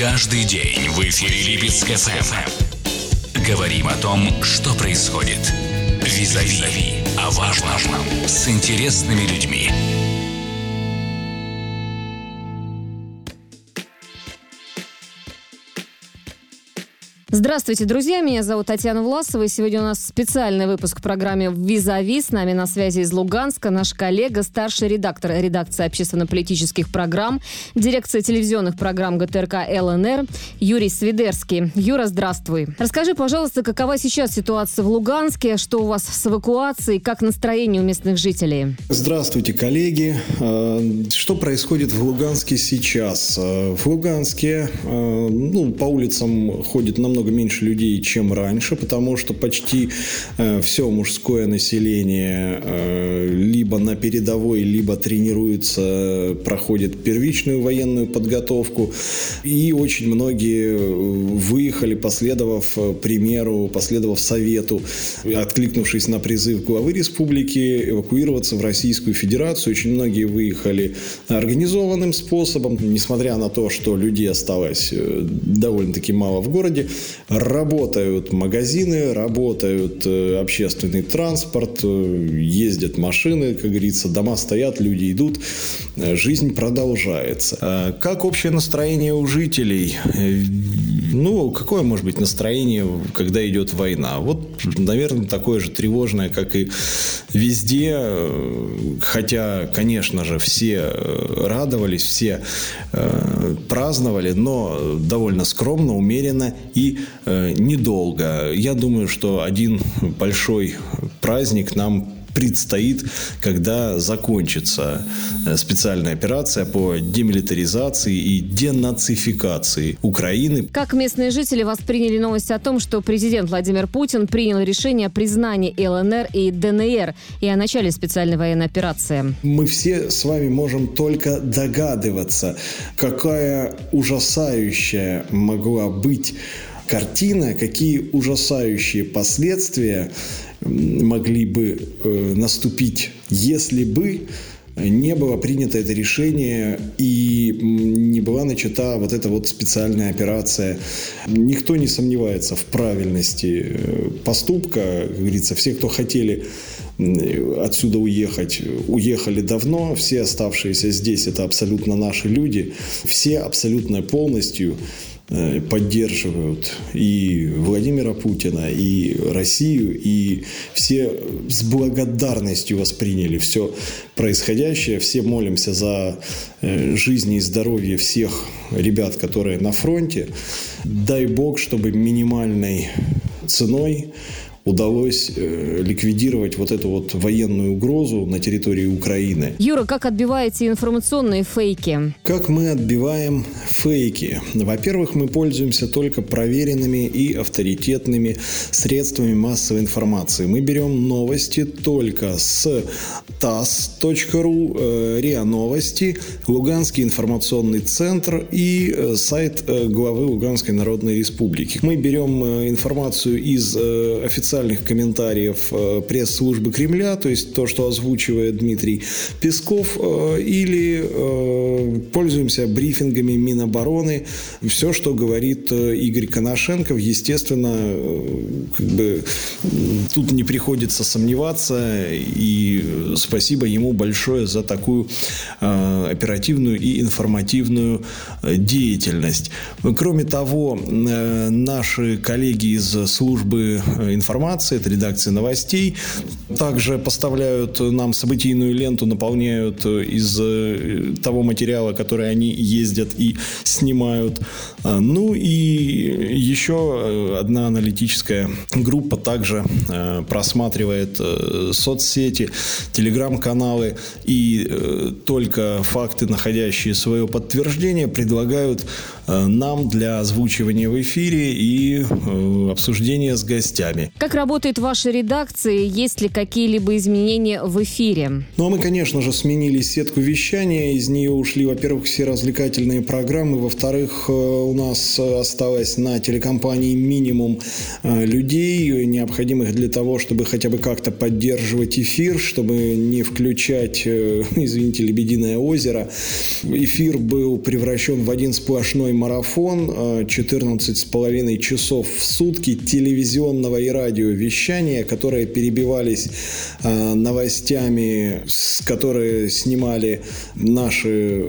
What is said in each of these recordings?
Каждый день в эфире Липецк ФМ. Говорим о том, что происходит. Визави. О важном. С интересными людьми. Здравствуйте, друзья. Меня зовут Татьяна Власова. И сегодня у нас специальный выпуск в программе «Визави». С нами на связи из Луганска наш коллега, старший редактор редакции общественно-политических программ, дирекция телевизионных программ ГТРК ЛНР Юрий Свидерский. Юра, здравствуй. Расскажи, пожалуйста, какова сейчас ситуация в Луганске, что у вас с эвакуацией, как настроение у местных жителей? Здравствуйте, коллеги. А, что происходит в Луганске сейчас? А, в Луганске а, ну, по улицам ходит намного намного меньше людей, чем раньше, потому что почти э, все мужское население э, либо на передовой, либо тренируется, проходит первичную военную подготовку. И очень многие выехали, последовав примеру, последовав совету, откликнувшись на призыв главы республики эвакуироваться в Российскую Федерацию. Очень многие выехали организованным способом, несмотря на то, что людей осталось э, довольно-таки мало в городе. Работают магазины, работают э, общественный транспорт, э, ездят машины, как говорится, дома стоят, люди идут, э, жизнь продолжается. Как общее настроение у жителей? Ну, какое может быть настроение, когда идет война? Вот, наверное, такое же тревожное, как и везде. Хотя, конечно же, все радовались, все праздновали, но довольно скромно, умеренно и э, недолго. Я думаю, что один большой праздник нам предстоит, когда закончится э, специальная операция по демилитаризации и денацификации Украины. Как местные жители восприняли новость о том, что президент Владимир Путин принял решение о признании ЛНР и ДНР и о начале специальной военной операции? Мы все с вами можем только догадываться, какая ужасающая могла быть картина, какие ужасающие последствия могли бы э, наступить, если бы не было принято это решение и не была начата вот эта вот специальная операция. Никто не сомневается в правильности э, поступка. Как говорится, все, кто хотели отсюда уехать, уехали давно. Все оставшиеся здесь – это абсолютно наши люди. Все абсолютно полностью поддерживают и Владимира Путина, и Россию, и все с благодарностью восприняли все происходящее. Все молимся за э, жизнь и здоровье всех ребят, которые на фронте. Дай Бог, чтобы минимальной ценой удалось э, ликвидировать вот эту вот военную угрозу на территории Украины. Юра, как отбиваете информационные фейки? Как мы отбиваем фейки? Во-первых, мы пользуемся только проверенными и авторитетными средствами массовой информации. Мы берем новости только с tas.ru, э, РИА Новости, Луганский информационный центр и э, сайт э, главы Луганской Народной Республики. Мы берем э, информацию из э, официальных официальных комментариев э, пресс-службы Кремля, то есть то, что озвучивает Дмитрий Песков, э, или э, пользуемся брифингами Минобороны. Все, что говорит Игорь Коношенков, естественно, как бы тут не приходится сомневаться, и спасибо ему большое за такую оперативную и информативную деятельность. Кроме того, наши коллеги из службы информации информации, это редакция новостей. Также поставляют нам событийную ленту, наполняют из э, того материала, который они ездят и снимают. А, ну и еще э, одна аналитическая группа также э, просматривает соцсети, телеграм-каналы и только факты, находящие свое подтверждение, предлагают нам для озвучивания в эфире и обсуждения с гостями. Как работает ваша редакция? Есть ли какие-либо изменения в эфире? Ну, а мы, конечно же, сменили сетку вещания. Из нее ушли, во-первых, все развлекательные программы. Во-вторых, э, у нас осталось на телекомпании минимум э, людей, необходимых для того, чтобы хотя бы как-то поддерживать эфир, чтобы не включать, э, извините, «Лебединое озеро». Эфир был превращен в один сплошной марафон, 14 с половиной часов в сутки телевизионного и радиовещания, которые перебивались новостями, которые снимали наши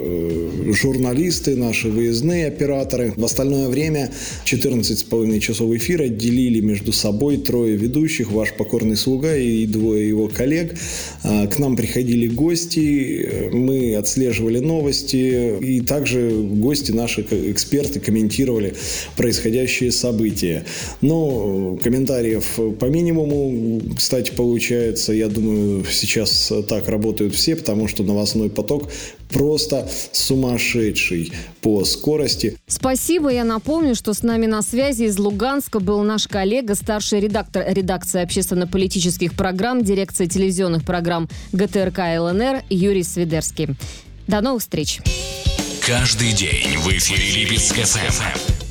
журналисты, наши выездные операторы. В остальное время 14 с половиной часов эфира делили между собой трое ведущих, ваш покорный слуга и двое его коллег. К нам приходили гости, мы отслеживали новости, и также гости, наши эксперты комментировали происходящие события. Но комментариев по минимуму, кстати, получается, я думаю, сейчас так работают все, потому что новостной поток просто сумасшедший по скорости. Спасибо. Я напомню, что с нами на связи из Луганска был наш коллега, старший редактор редакции общественно-политических программ, дирекции телевизионных программ ГТРК ЛНР Юрий Свидерский. До новых встреч. Каждый день в эфире Липецк ФМ.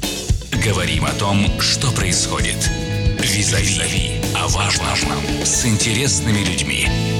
Говорим о том, что происходит. Визави. О важном. С интересными людьми.